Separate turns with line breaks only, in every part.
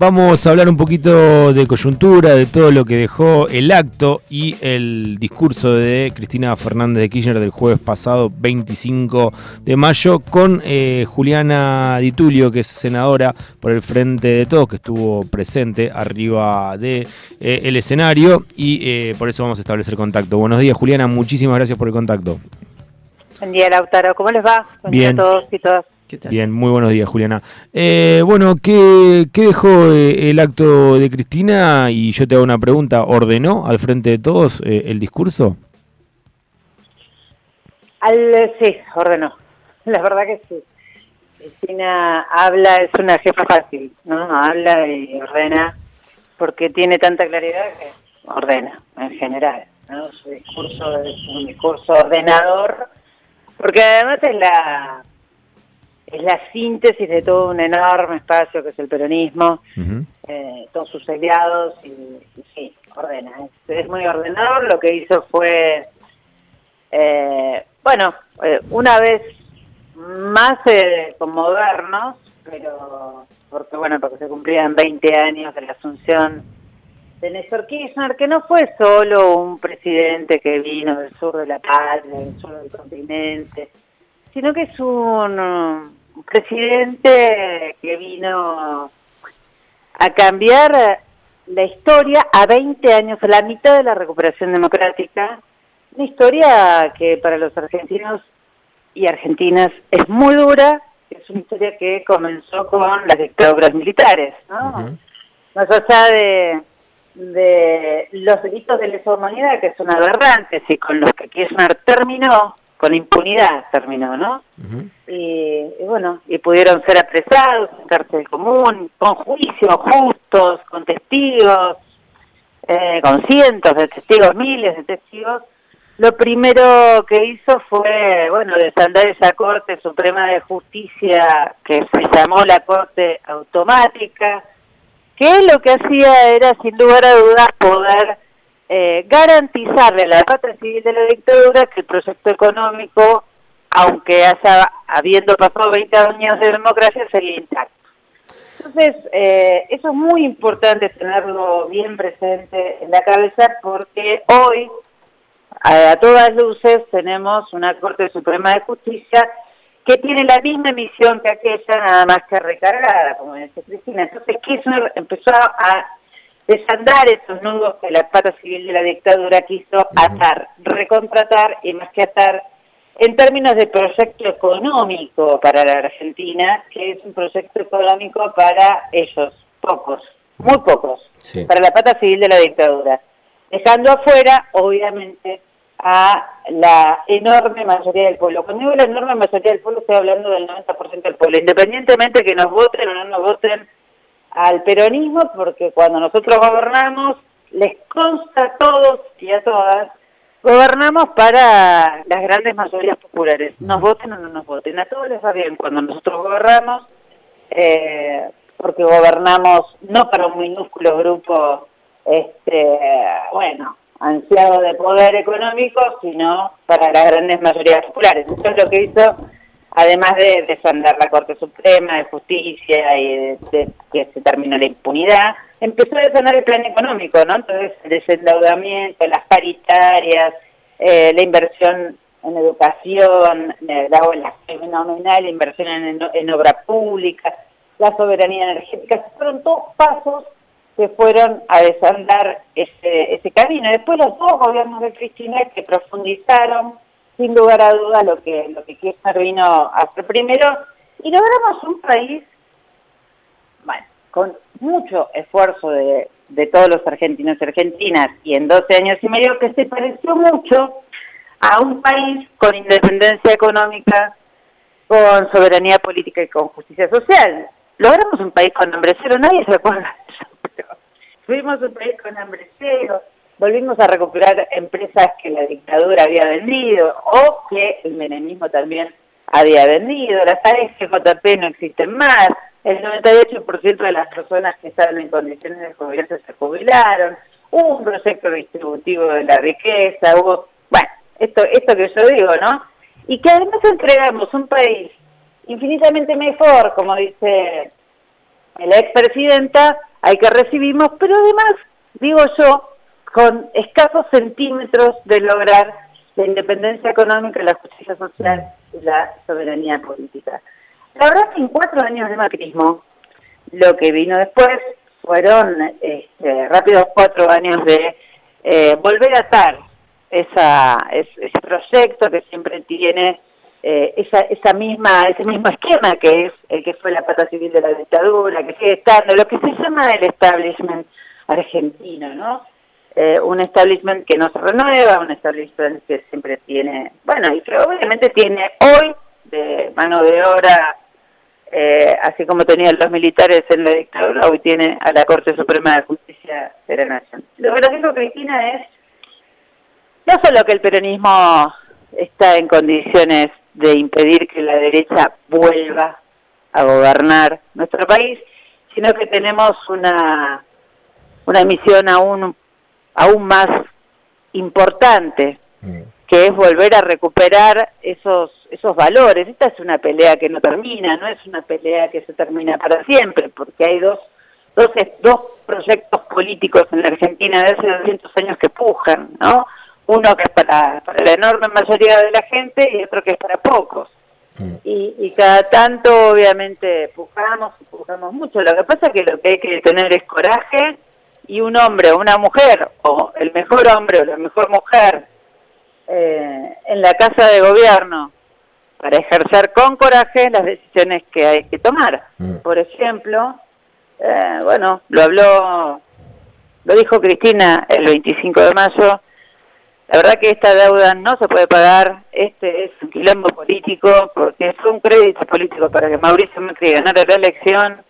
Vamos a hablar un poquito de coyuntura, de todo lo que dejó el acto y el discurso de Cristina Fernández de Kirchner del jueves pasado, 25 de mayo, con eh, Juliana Di Tulio, que es senadora por el Frente de Todos, que estuvo presente arriba del de, eh, escenario y eh, por eso vamos a establecer contacto. Buenos días, Juliana, muchísimas gracias por el contacto.
Buen día, Lautaro. ¿Cómo les va?
Buen Bien.
día a todos y todas.
Bien, muy buenos días, Juliana. Eh, bueno, ¿qué, dejó eh, el acto de Cristina? Y yo te hago una pregunta, ¿ordenó al frente de todos eh, el discurso?
Al, sí, ordenó. La verdad que sí. Cristina habla, es una jefa fácil, ¿no? Habla y ordena porque tiene tanta claridad que ordena en general, ¿no? Su discurso es un discurso ordenador porque además es la es la síntesis de todo un enorme espacio que es el peronismo, eh, todos sus aliados, y, sí, ordena. Es, muy ordenador, lo que hizo fue, eh, bueno, eh, una vez más conmovernos, pero porque bueno, porque se cumplían 20 años de la asunción de Néstor Kirchner, que no fue solo un presidente que vino del sur de la patria, del sur del continente, sino que es un un presidente que vino a cambiar la historia a 20 años, a la mitad de la recuperación democrática, una historia que para los argentinos y argentinas es muy dura, es una historia que comenzó con las dictaduras militares, ¿no? Más allá de, de los delitos de lesa humanidad, que son aberrantes y con los que Kirchner terminó, con impunidad terminó, ¿no? y, bueno, y pudieron ser apresados en cárcel común, con juicios justos, con testigos, eh, con cientos de testigos, miles de testigos. Lo primero que hizo fue, bueno, desandar esa Corte Suprema de Justicia que se llamó la Corte Automática, que lo que hacía era, sin lugar a dudas, poder eh, garantizarle a la pata civil de la dictadura que el proyecto económico, aunque haya habiendo pasado 20 años de democracia, sería intacto. Entonces, eh, eso es muy importante tenerlo bien presente en la cabeza porque hoy, a, todas luces, tenemos una Corte Suprema de Justicia que tiene la misma misión que aquella, nada más que recargada, como dice Cristina. Entonces Kirchner empezó a desandar esos nudos que la pata civil de la dictadura quiso atar, recontratar y más que atar en términos de proyecto económico para la Argentina, que es un proyecto económico para ellos, pocos, muy pocos, para la pata civil de la dictadura, dejando afuera, obviamente, a la enorme mayoría del pueblo. Cuando digo la enorme mayoría del pueblo, estoy hablando del 90% del pueblo, independientemente que nos voten o no nos voten al peronismo porque cuando nosotros gobernamos, les consta a todos y a todas, gobernamos para las grandes mayorías populares. Nos voten o no nos voten. A todos les va bien cuando nosotros gobernamos, eh, porque gobernamos no para un minúsculo grupo, este, bueno, ansiado de poder económico, sino para las grandes mayorías populares. Eso es lo que hizo además de desandar la Corte Suprema de Justicia y de, que se terminó la impunidad, empezó a desandar el plan económico, ¿no? Entonces, el desendeudamiento, las paritarias, eh, la inversión en educación, eh, la, la fenomenal inversión en, en, obra pública, la soberanía energética, fueron todos pasos que fueron a desandar ese, ese camino. Después los dos gobiernos de Cristina que profundizaron sin lugar a dudas lo que lo que Kirchner vino a hacer primero y logramos un país bueno, con mucho esfuerzo de, de todos los argentinos y argentinas y en 12 años y medio que se pareció mucho a un país con independencia económica, con soberanía política y con justicia social. Logramos un país con hambre cero, nadie se acuerda de eso, pero fuimos un país con hambre cero, volvimos a recuperar empresas que la dictadura había vendido o que el menemismo también había vendido. Las AFJP no existen más. El 98% de las personas que estaban en condiciones de jubilarse se jubilaron. Hubo un proyecto distributivo de la riqueza. Hubo, bueno, esto, esto que yo digo, ¿no? Y que además entregamos un país infinitamente mejor, como dice la expresidenta, hay que recibimos, pero además, digo yo, con escasos centímetros de lograr la independencia económica, la justicia social y la soberanía política. La verdad que en cuatro años de macrismo, lo que vino después fueron este, rápidos cuatro años de eh, volver a atar esa, ese proyecto que siempre tiene eh, esa, esa misma, ese mismo esquema que es el que fue la pata civil de la dictadura, que sigue estando, lo que se llama el establishment argentino, ¿no? Eh, un establishment que no se renueva, un establishment que siempre tiene, bueno, y que obviamente tiene hoy de mano de obra, eh, así como tenían los militares en la dictadura, hoy tiene a la Corte Suprema de Justicia de la Nación. Lo que dijo Cristina es no solo que el peronismo está en condiciones de impedir que la derecha vuelva a gobernar nuestro país, sino que tenemos una, una misión aún, aún más importante, mm. que es volver a recuperar esos, esos valores. Esta es una pelea que no termina, no es una pelea que se termina para siempre, porque hay dos, dos, dos proyectos políticos en la Argentina de hace 200 años que pujan, ¿no? uno que es para, la enorme mayoría de la gente y otro que es para pocos. Mm. Y, cada tanto, obviamente, pujamos, pujamos mucho. Lo que pasa es que lo que hay que tener es coraje y un hombre o una mujer, o el mejor hombre o la mejor mujer, eh, en la casa de gobierno para ejercer con coraje las decisiones que hay que tomar. Mm. Por ejemplo, eh, bueno, lo habló, lo dijo Cristina el 25 de mayo, la verdad que esta deuda no se puede pagar, este es un quilombo político, porque fue un crédito político para que Mauricio Macri ganara la elección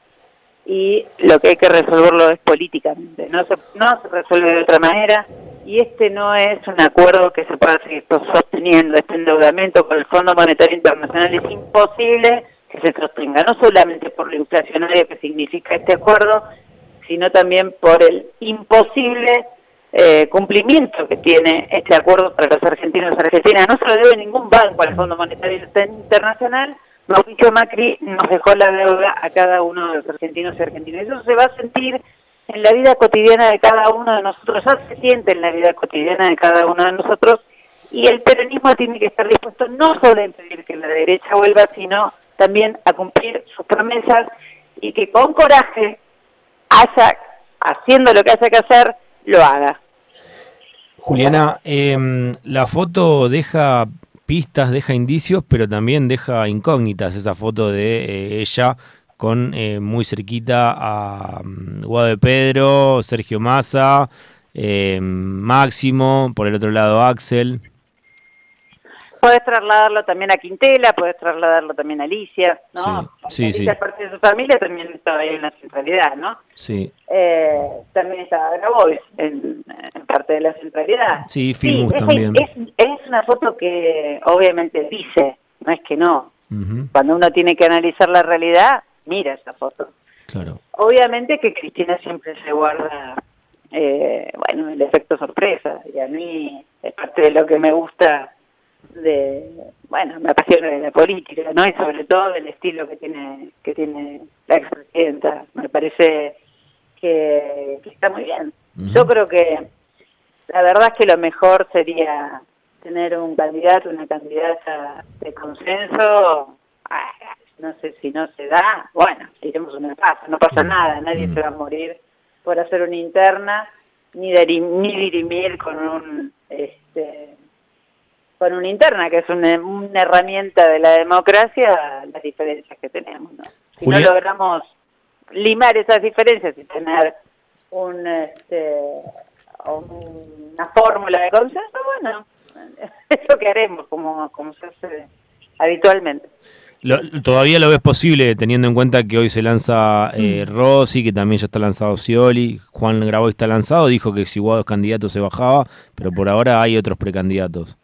y lo que hay que resolverlo es políticamente, no se, no se resuelve de otra manera y este no es un acuerdo que se pueda seguir sosteniendo, este endeudamiento con el Fondo Monetario Internacional es imposible que se sostenga, no solamente por lo inflacionario que significa este acuerdo, sino también por el imposible eh, cumplimiento que tiene este acuerdo para los argentinos y argentinas. No se lo debe ningún banco al Fondo Monetario Internacional. Mauricio Macri nos dejó la deuda a cada uno de los argentinos y argentinas. Eso se va a sentir en la vida cotidiana de cada uno de nosotros, ya se siente en la vida cotidiana de cada uno de nosotros, y el peronismo tiene que estar dispuesto no solo a impedir que la derecha vuelva, sino también a cumplir sus promesas y que con coraje haya, haciendo lo que haya que hacer, lo haga.
Juliana, em, la foto deja pistas, deja indicios, pero también deja incógnitas esa foto de eh, ella con eh, muy cerquita a um, Sergio Massa, em, Máximo, por el otro lado Axel.
Puedes trasladarlo también a Quintela, puedes trasladarlo también a Alicia, ¿no? Sí, sí, Alicia, parte de su familia, también estaba ahí en la centralidad, ¿no?
Sí.
Eh, también estaba Grabois en, en, parte de la centralidad.
Sí, Filmus también.
Es, una foto que obviamente dice, no es que no. Cuando uno tiene que analizar la realidad, mira esa foto.
Claro.
Obviamente que Cristina siempre se guarda, eh, bueno, el efecto sorpresa, y a mí es parte de lo que me gusta de bueno me apasiona de la política no y sobre todo del estilo que tiene que tiene la expresidenta me parece que, está muy bien. Yo creo que la verdad es que lo mejor sería tener un candidato una candidata de consenso. Ah, no sé si no se da bueno iremos una paz no pasa nada nadie se va a morir por hacer una interna ni ni dirimir con un este con una interna, que es una, herramienta de la democracia, las diferencias que tenemos. ¿no? Si no logramos limar esas diferencias y tener un, este, una fórmula de consenso, bueno, es lo que haremos, como, como se hace habitualmente.
¿Todavía lo ves posible teniendo en cuenta que hoy se lanza eh, mm. Rossi, que también ya está lanzado Scioli, Juan Graboy está lanzado, dijo que si Guado es candidato se bajaba, pero por ahora hay otros precandidatos?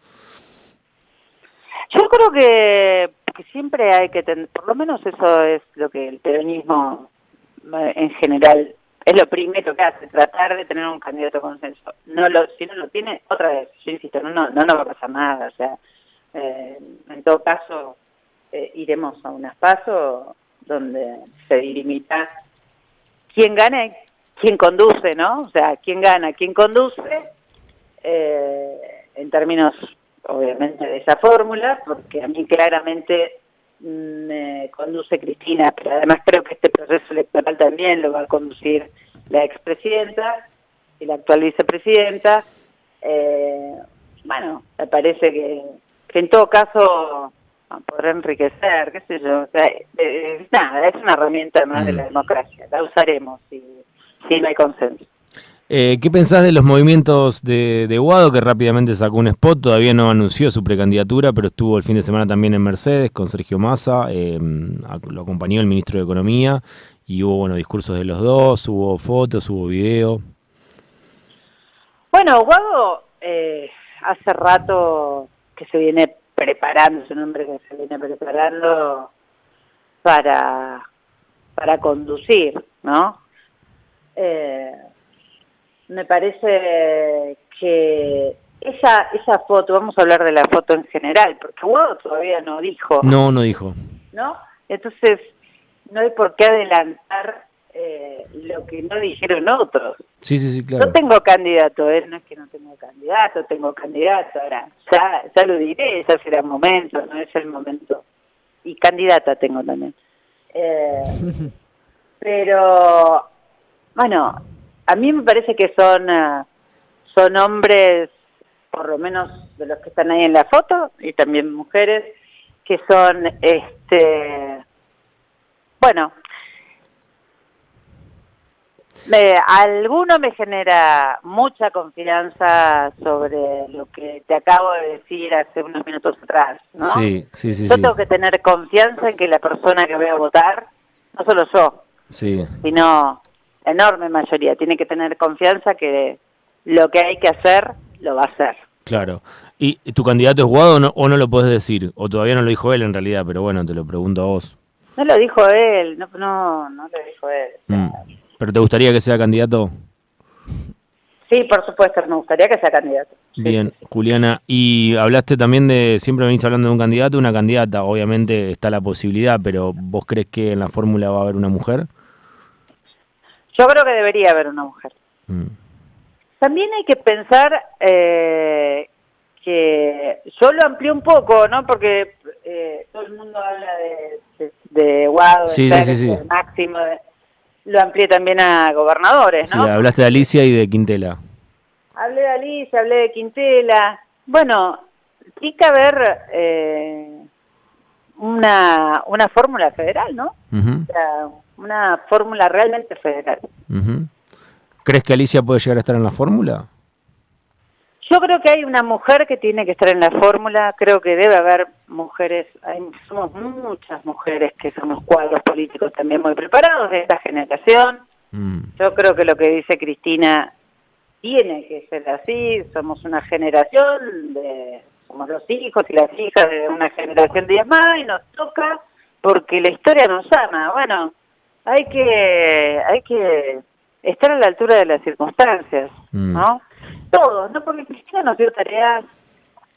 Yo creo que, siempre hay que tener, por lo menos eso es lo que el peronismo eh, en general es lo primero que hace, tratar de tener un candidato consenso. No lo, si no lo tiene, otra vez, yo insisto, no, no, no, va a pasar nada. O sea, eh, en todo caso, eh, iremos a un espacio donde se dirimita quién gane quién conduce, ¿no? O sea, quién gana, quién conduce, eh, en términos, obviamente, de esa fórmula, porque a mí claramente me conduce Cristina, pero además creo que este proceso electoral también lo va a conducir la expresidenta y la actual vicepresidenta. Eh, bueno, me parece que, que en todo caso podrá enriquecer, qué sé yo. O sea, eh, nada, es una herramienta más de la mm. democracia. La usaremos si, si no hay consenso.
Eh, ¿Qué pensás de los movimientos de, de, Guado, que rápidamente sacó un spot? Todavía no anunció su precandidatura, pero estuvo el fin de semana también en Mercedes con Sergio Massa, eh, lo acompañó el ministro de Economía y hubo bueno, discursos de los dos, hubo fotos, hubo video.
Bueno, Guado eh, hace rato que se viene preparando, es un hombre que se viene preparando para, para conducir, ¿no? Eh, me parece que esa, esa foto, vamos a hablar de la foto en general, porque Guado todavía no dijo.
No, no dijo.
¿No? Entonces, no hay por qué adelantar eh, lo que no dijeron otros.
Sí, sí, sí, claro.
No tengo candidato, ¿eh? no es que no tengo candidato, tengo candidato, ahora ya, ya lo diré, ya será el momento, no es el momento. Y candidata tengo también. Eh, pero, bueno, a mí me parece que son, eh, son hombres, por lo menos de los que están ahí en la foto, y también mujeres, que son, este, bueno, me, alguno me genera mucha confianza sobre lo que te acabo de decir hace unos minutos atrás, ¿no?
Sí, sí, sí.
Yo tengo que tener confianza en que la persona que voy a votar, no solo yo,
sí.
sino enorme mayoría, tiene que tener confianza que lo que hay que hacer, lo va a hacer.
Claro. ¿Y tu candidato es Guado o no, o no lo puedes decir? O todavía no lo dijo él en realidad, pero bueno, te lo pregunto a vos.
No lo dijo él, no, no, no lo dijo él.
Mm. ¿Pero te gustaría que sea candidato?
Sí, por supuesto, me gustaría que sea candidato.
Bien, Juliana, y hablaste también de, siempre venís hablando de un candidato, una candidata, obviamente está la posibilidad, pero ¿vos crees que en la fórmula va a haber una mujer?
Yo creo que debería haber una mujer. Mm. También hay que pensar eh, que yo lo amplié un poco, ¿no? Porque eh, todo el mundo habla de, de, de Guado, de Máximo, lo amplié también a gobernadores, ¿no?
Sí, hablaste de Alicia y de Quintela.
Hablé de Alicia, hablé de Quintela. Bueno, tiene que haber eh, una, una fórmula federal, ¿no? o sea, una fórmula realmente federal.
¿Crees que Alicia puede llegar a estar en la fórmula?
Yo creo que hay una mujer que tiene que estar en la fórmula, creo que debe haber mujeres, hay, somos muchas mujeres que somos cuadros políticos también muy preparados de esta generación. Mm. Yo creo que lo que dice Cristina tiene que ser así, somos una generación de, somos los hijos y las hijas de una generación diezmada y nos toca porque la historia nos ama. Bueno, hay que, hay que estar a la altura de las circunstancias, mm. ¿no? Todos, ¿no? Porque Cristina nos dio tareas,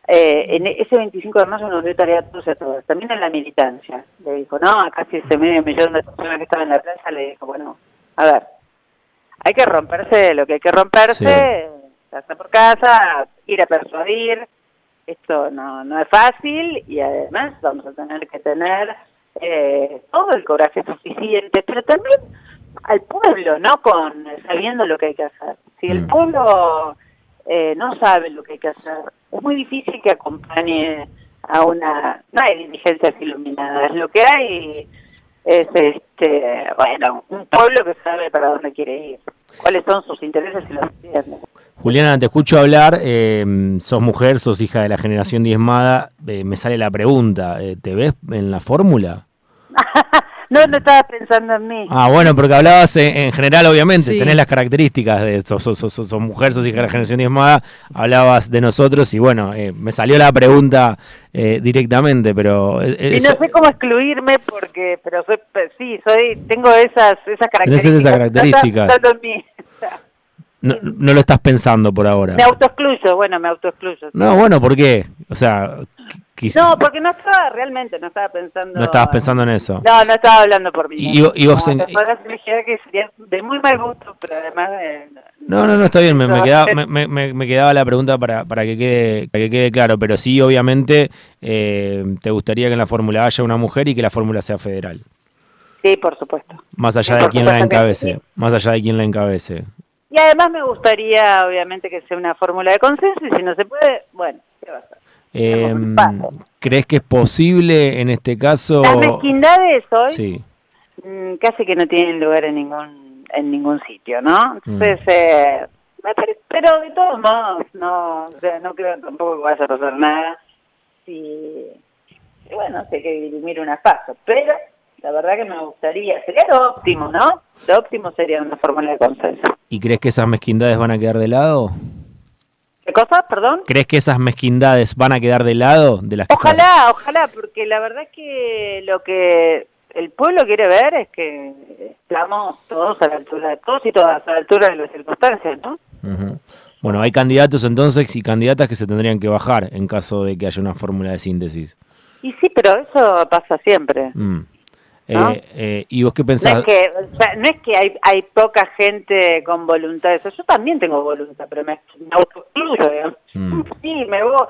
eh, en ese 25 de mayo nos dio tareas a todos y a todas, también en la militancia. Le dijo, no, a casi ese medio millón de personas que estaban en la plaza, le dijo, bueno, a ver, hay que romperse lo que hay que romperse, casa por casa, ir a persuadir, esto no, no es fácil y además vamos a tener que tener eh, todo el coraje suficiente, pero también al pueblo, ¿no? Con sabiendo lo que hay que hacer. Si el mm. pueblo eh, no sabe lo que hay que hacer, es muy difícil que acompañe a una... No hay diligencias iluminadas, lo que hay es, este bueno, un pueblo que sabe para dónde quiere ir, cuáles son sus intereses y los entiende.
Juliana, te escucho hablar, eh, sos mujer, sos hija de la generación diezmada, eh, me sale la pregunta, eh, ¿te ves en la fórmula?
No, no estaba pensando en mí.
Ah, bueno, porque hablabas en, general, obviamente, tenés las características de sos, sos, sos, sos mujer, sos hija de la generación diezmada, hablabas de nosotros y bueno, eh, me salió la pregunta eh, directamente, pero...
Eh, y no sé cómo excluirme porque, pero soy, sí, soy, tengo esas, esas características.
Tenés esas características. No, en mí. No, no, lo estás pensando por ahora.
Me autoexcluyo, bueno, me autoexcluyo.
No, bueno, ¿por qué? O sea,
No, porque no estaba realmente, no estaba pensando.
No estabas pensando en eso.
No, no estaba hablando por mí.
Y, y vos.
No, que sería de muy mal gusto, pero además.
no, no, no, está bien. Me, me, quedaba, me, me, me, quedaba la pregunta para, para, que quede, para que quede claro. Pero sí, obviamente, eh, te gustaría que en la fórmula haya una mujer y que la fórmula sea federal.
Sí, por supuesto.
Más allá de quién la encabece. Más allá de quién la encabece.
Y además me gustaría, obviamente, que sea una fórmula de consenso y si no se puede, bueno, ¿qué va a hacer?
Eh, ¿Crees que es posible en este caso?
Las mezquindades hoy sí. Mm, casi que no tienen lugar en ningún en ningún sitio, ¿no? Entonces, mm. eh, pero de todos modos, no, o sea, no creo tampoco que vaya a pasar nada. Y, bueno, sé que dirimir una paso, pero la verdad que me gustaría, sería lo óptimo, ¿no? Lo óptimo sería una fórmula de consenso.
¿Y crees que esas mezquindades van a quedar de lado?
¿Qué cosa? Perdón.
¿Crees que esas mezquindades van a quedar de lado de las
Ojalá, ojalá, porque la verdad es que lo que el pueblo quiere ver es que estamos todos a la altura todos y todas a la altura de las circunstancias, ¿no?
Bueno, hay candidatos entonces y candidatas que se tendrían que bajar en caso de que haya una fórmula de síntesis.
Y sí, pero eso pasa siempre.
Mm. Eh, eh, ¿Y vos qué pensás?
No es que, no es que hay, hay poca gente con voluntad de eso. Yo también tengo voluntad, pero me, me autoexcluyo. Mm. Sí, me voy.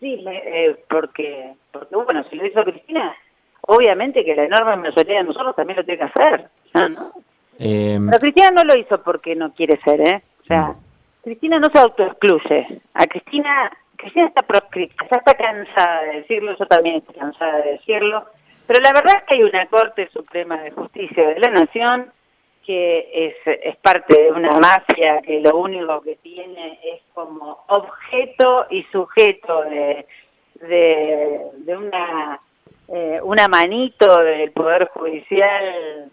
Sí, eh, porque, porque, bueno, si lo hizo Cristina, obviamente que la enorme mayoría de nosotros también lo tiene que hacer. ¿no? Em. pero Cristina no lo hizo porque no quiere ser, ¿eh? O sea, mm. Cristina no se autoexcluye. A Cristina, Cristina está proscripta, ya está cansada de decirlo, yo también estoy cansada de decirlo pero la verdad es que hay una Corte Suprema de Justicia de la Nación que es, es parte de una mafia que lo único que tiene es como objeto y sujeto de, de, una, eh, una manito del Poder Judicial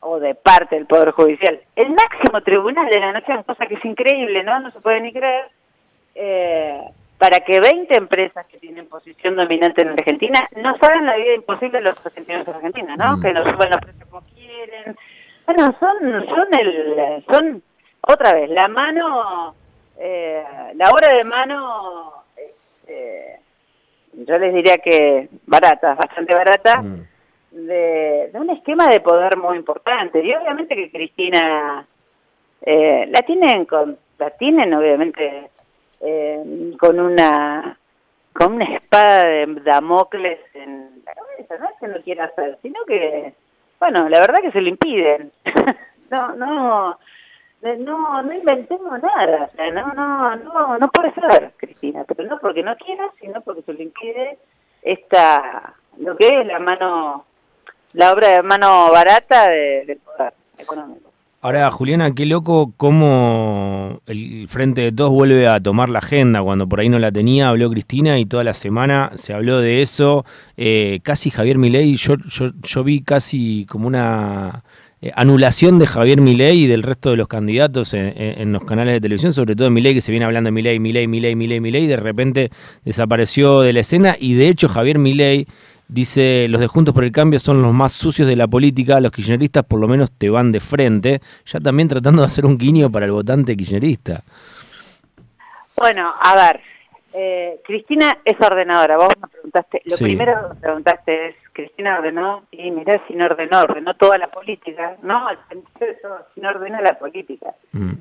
o de parte del Poder Judicial. El máximo tribunal de la Nación, cosa que es increíble, ¿no? No se puede ni creer. Eh, para que 20 empresas que tienen posición dominante en Argentina no hagan la vida imposible a los argentinos en Argentina, ¿no? Mm. Que nos suban los precios como quieren. Bueno, son, son, el, son otra vez, la mano, eh, la obra de mano, eh, yo les diría que barata, bastante barata, mm. de, de, un esquema de poder muy importante. Y obviamente que Cristina eh, la tienen con, la tienen obviamente eh, con una con una espada de Damocles en la cabeza, no es que no quiera hacer, sino que, bueno, la verdad que se lo impiden. no, no, no, no inventemos nada, o sea, no, no, no, no puede ser, Cristina, pero no porque no quiera, sino porque se lo impide esta, lo que es la mano, la obra de mano barata del poder económico.
Ahora, Juliana, qué loco cómo el Frente de Todos vuelve a tomar la agenda. Cuando por ahí no la tenía, habló Cristina y toda la semana se habló de eso. Eh, casi Javier Milei, yo, yo, yo vi casi como una eh, anulación de Javier Milei y del resto de los candidatos en, los canales de televisión, sobre todo Milei, que se viene hablando de Milei, Milei, Milei, Milei, Milei, de repente desapareció de la escena y de hecho Javier Milei Dice, los de Juntos por el Cambio son los más sucios de la política, los kirchneristas por lo menos te van de frente, ya también tratando de hacer un guiño para el votante kirchnerista.
Bueno, a ver, eh, Cristina es ordenadora, vos me preguntaste, lo primero que me preguntaste es, Cristina ordenó, y mirá si no ordenó, ordenó toda la política, no, al eso, si no ordena la política. Mm.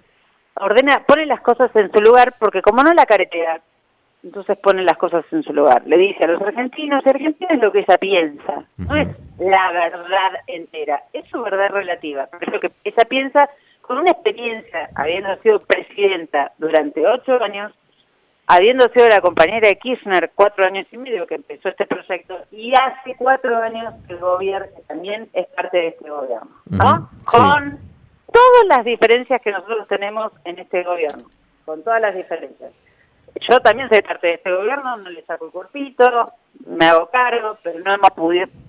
Ordena, pone las cosas en su lugar, porque como no la caretea, entonces pone las cosas en su lugar. Le dice a los argentinos y argentinas lo que ella piensa. No es la verdad entera, es su verdad relativa. Es lo que ella piensa con una experiencia, habiendo sido presidenta durante ocho años, habiendo sido la compañera de Kirchner cuatro años y medio que empezó este proyecto, y hace cuatro años que el gobierno también es parte de este gobierno, ¿no? Con todas las diferencias que nosotros tenemos en este gobierno, con todas las diferencias yo también soy parte de este gobierno, no le saco el cuerpito, me hago cargo, pero no hemos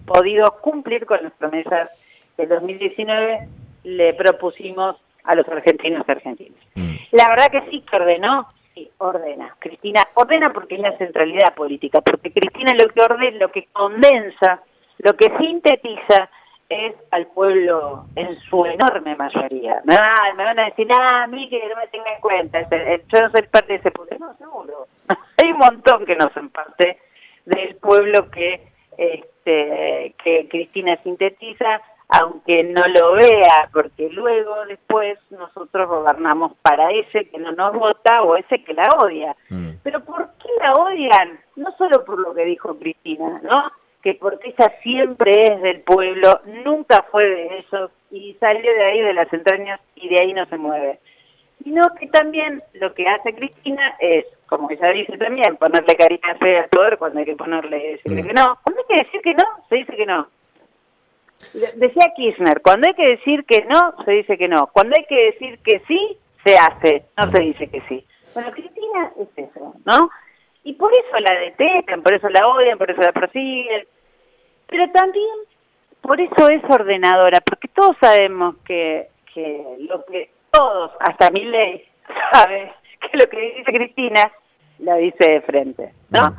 podido cumplir con las promesas que en 2019 le propusimos a los argentinos y argentinas. Mm. La verdad que sí que ordenó, sí, ordena. Cristina ordena porque es la centralidad política, porque Cristina lo que ordena, lo que condensa, lo que sintetiza es al pueblo en su enorme mayoría. me van a decir, ah, a mí que no me tenga en cuenta, yo no soy parte de ese pueblo. No, seguro. Hay un montón que no son parte del pueblo que, este, que Cristina sintetiza, aunque no lo vea, porque luego después nosotros gobernamos para ese que no nos vota o ese que la odia. Mm. Pero ¿por qué la odian? No solo por lo que dijo Cristina, ¿no? Que porque ella siempre es del pueblo, nunca fue de ellos y salió de ahí de las entrañas y de ahí no se mueve. Sino que también lo que hace Cristina es, como ella dice también, ponerle cariño fea al poder cuando hay que ponerle decirle mm. que no. Cuando hay que decir que no, se dice que no. Decía Kirchner, cuando hay que decir que no, se dice que no. Cuando hay que decir que sí, se hace, no se dice que sí. Bueno, Cristina es eso, ¿no? Y por eso la detestan, por eso la odian, por eso la persiguen. Pero también por eso es ordenadora, porque todos sabemos que, que lo que todos, hasta mi ley, sabe que lo que dice Cristina, lo dice de frente, ¿no?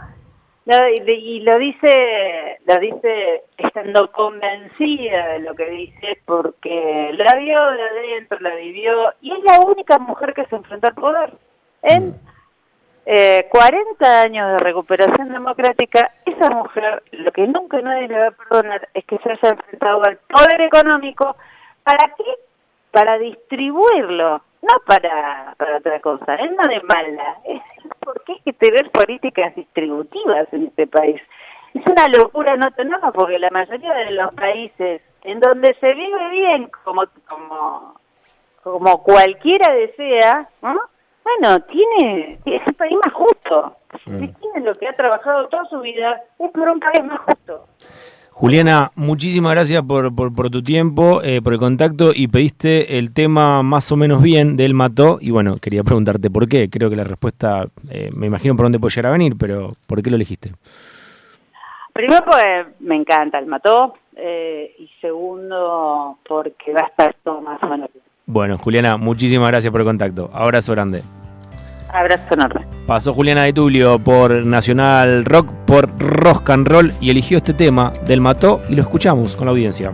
y, lo dice, lo dice estando convencida de lo que dice, porque la vio de adentro, la vivió, y es la única mujer que se enfrentó al poder. En mm. Eh, 40 años de recuperación democrática, esa mujer, lo que nunca nadie le va a perdonar es que se haya enfrentado al poder económico. ¿Para qué? Para distribuirlo no para, para otra cosa, es no de mala, es porque hay que tener políticas distributivas en este país. Es una locura no tenerlo porque la mayoría de los países en donde se vive bien como como como cualquiera desea, bueno, tiene es el país más justo. Si tiene lo que ha trabajado toda su vida, es por un país más justo.
Juliana, muchísimas gracias por, por, tu tiempo, eh, por el contacto y pediste el tema más o menos bien del Mató y bueno, quería preguntarte por qué. Creo que la respuesta, eh, me imagino por dónde puede llegar a venir, pero ¿por qué lo elegiste?
Primero, pues me encanta el Mató eh, y segundo, porque va a estar todo más o menos bien.
Bueno, Juliana, muchísimas gracias por el contacto. Abrazo grande.
Abrazo enorme.
Pasó Juliana de Tulio por Nacional Rock, por Rock and Roll y eligió este tema del Mató y lo escuchamos con la audiencia.